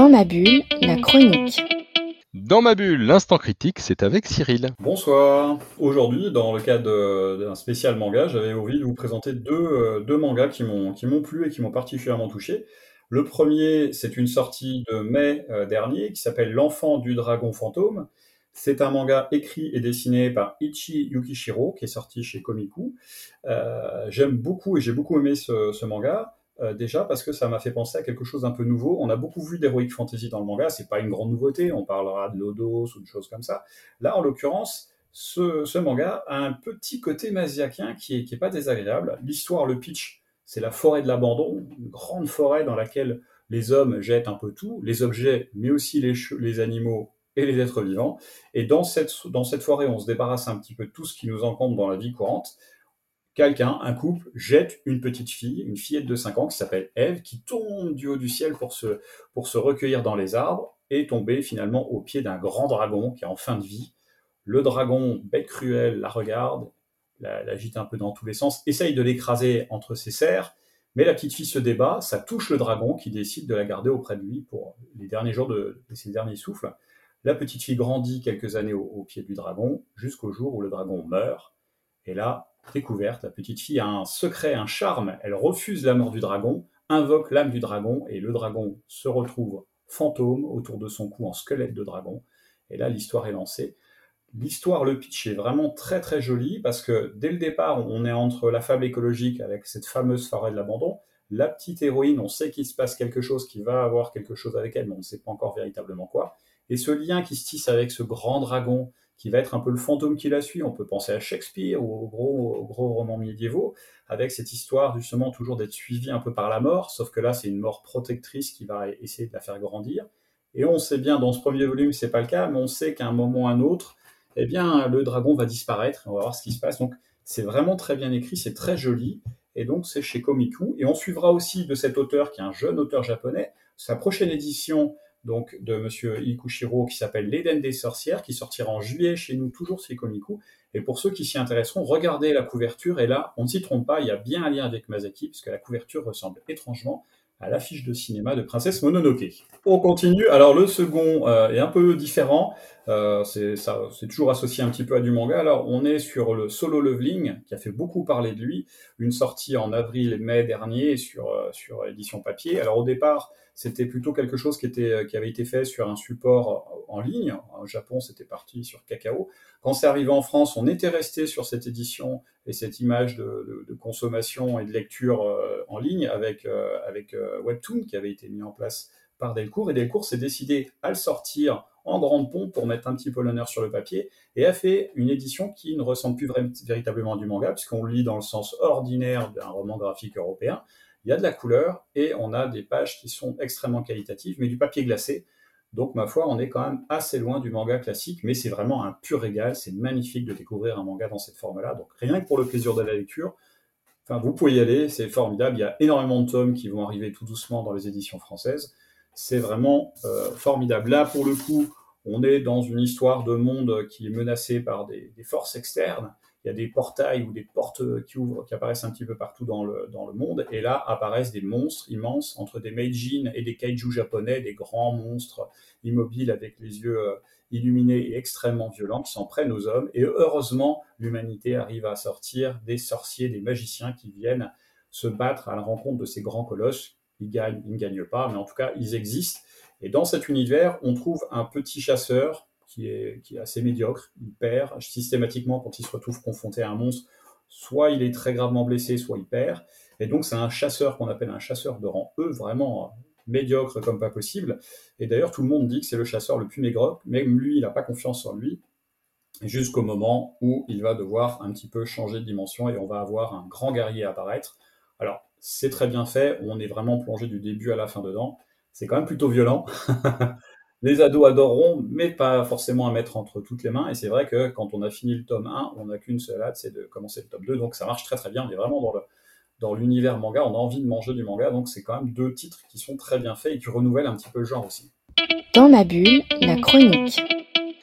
Dans ma bulle, la chronique. Dans ma bulle, l'instant critique, c'est avec Cyril. Bonsoir. Aujourd'hui, dans le cadre d'un spécial manga, j'avais envie de vous présenter deux, euh, deux mangas qui m'ont qui m'ont plu et qui m'ont particulièrement touché. Le premier, c'est une sortie de mai euh, dernier qui s'appelle L'enfant du dragon fantôme. C'est un manga écrit et dessiné par Ichi Yukishiro qui est sorti chez Komiku. Euh, J'aime beaucoup et j'ai beaucoup aimé ce, ce manga. Euh, déjà parce que ça m'a fait penser à quelque chose d'un peu nouveau. On a beaucoup vu d'heroic fantasy dans le manga, c'est pas une grande nouveauté, on parlera de Lodos ou de choses comme ça. Là, en l'occurrence, ce, manga a un petit côté masiakien qui est, pas désagréable. L'histoire, le pitch, c'est la forêt de l'abandon, une grande forêt dans laquelle les hommes jettent un peu tout, les objets, mais aussi les, les animaux et les êtres vivants. Et dans cette, dans cette forêt, on se débarrasse un petit peu de tout ce qui nous encombre dans la vie courante quelqu'un, un couple, jette une petite fille, une fillette de 5 ans qui s'appelle Eve, qui tombe du haut du ciel pour se, pour se recueillir dans les arbres et tomber finalement au pied d'un grand dragon qui est en fin de vie. Le dragon, bête cruelle, la regarde, l'agite un peu dans tous les sens, essaye de l'écraser entre ses serres, mais la petite fille se débat, ça touche le dragon qui décide de la garder auprès de lui pour les derniers jours de, de ses derniers souffles. La petite fille grandit quelques années au, au pied du dragon, jusqu'au jour où le dragon meurt. Et là, découverte, la petite fille a un secret, un charme, elle refuse la mort du dragon, invoque l'âme du dragon, et le dragon se retrouve fantôme autour de son cou en squelette de dragon. Et là, l'histoire est lancée. L'histoire, le pitch est vraiment très très joli parce que dès le départ, on est entre la fable écologique avec cette fameuse forêt de l'abandon. La petite héroïne, on sait qu'il se passe quelque chose, qu'il va avoir quelque chose avec elle, mais on ne sait pas encore véritablement quoi. Et ce lien qui se tisse avec ce grand dragon, qui va être un peu le fantôme qui la suit. On peut penser à Shakespeare ou aux gros, romans médiévaux, avec cette histoire justement toujours d'être suivi un peu par la mort, sauf que là c'est une mort protectrice qui va essayer de la faire grandir. Et on sait bien dans ce premier volume c'est pas le cas, mais on sait qu'à un moment ou un autre, eh bien le dragon va disparaître. On va voir ce qui se passe. Donc c'est vraiment très bien écrit, c'est très joli. Et donc c'est chez Komiku. Et on suivra aussi de cet auteur qui est un jeune auteur japonais. Sa prochaine édition donc de Monsieur Ikushiro qui s'appelle L'Éden des sorcières, qui sortira en juillet chez nous, toujours chez Komiku. Et pour ceux qui s'y intéresseront, regardez la couverture, et là, on ne s'y trompe pas, il y a bien un lien avec Masaki, puisque la couverture ressemble étrangement à l'affiche de cinéma de Princesse Mononoke. On continue. Alors le second euh, est un peu différent. Euh, c'est toujours associé un petit peu à du manga. Alors on est sur le Solo Leveling qui a fait beaucoup parler de lui. Une sortie en avril et mai dernier sur euh, édition papier. Alors au départ c'était plutôt quelque chose qui était qui avait été fait sur un support en ligne. Au Japon c'était parti sur Kakao. Quand c'est arrivé en France, on était resté sur cette édition et cette image de, consommation et de lecture euh, en ligne avec, euh, avec euh, Webtoon qui avait été mis en place par Delcourt. Et Delcourt s'est décidé à le sortir en grande pompe pour mettre un petit peu l'honneur sur le papier et a fait une édition qui ne ressemble plus véritablement du manga puisqu'on le lit dans le sens ordinaire d'un roman graphique européen. Il y a de la couleur et on a des pages qui sont extrêmement qualitatives mais du papier glacé donc, ma foi, on est quand même assez loin du manga classique, mais c'est vraiment un pur régal. C'est magnifique de découvrir un manga dans cette forme-là. Donc, rien que pour le plaisir de la lecture, enfin, vous pouvez y aller, c'est formidable. Il y a énormément de tomes qui vont arriver tout doucement dans les éditions françaises. C'est vraiment euh, formidable. Là, pour le coup, on est dans une histoire de monde qui est menacé par des forces externes il y a des portails ou des portes qui ouvrent, qui apparaissent un petit peu partout dans le, dans le monde, et là apparaissent des monstres immenses entre des Meijin et des kaiju japonais, des grands monstres immobiles avec les yeux euh, illuminés et extrêmement violents qui s'en prennent aux hommes, et heureusement l'humanité arrive à sortir des sorciers, des magiciens qui viennent se battre à la rencontre de ces grands colosses. Ils gagnent, ils ne gagnent pas, mais en tout cas ils existent. Et dans cet univers, on trouve un petit chasseur qui est, assez médiocre. Il perd systématiquement quand il se retrouve confronté à un monstre. Soit il est très gravement blessé, soit il perd. Et donc c'est un chasseur qu'on appelle un chasseur de rang E, vraiment médiocre comme pas possible. Et d'ailleurs tout le monde dit que c'est le chasseur le plus médiocre. Même lui, il n'a pas confiance en lui. Jusqu'au moment où il va devoir un petit peu changer de dimension et on va avoir un grand guerrier apparaître. Alors c'est très bien fait, on est vraiment plongé du début à la fin dedans. C'est quand même plutôt violent. les ados adoreront, mais pas forcément à mettre entre toutes les mains. Et c'est vrai que quand on a fini le tome 1, on n'a qu'une seule hâte, c'est de commencer le tome 2. Donc ça marche très très bien. On est vraiment dans l'univers manga, on a envie de manger du manga, donc c'est quand même deux titres qui sont très bien faits et qui renouvellent un petit peu le genre aussi. Dans ma bulle, la chronique.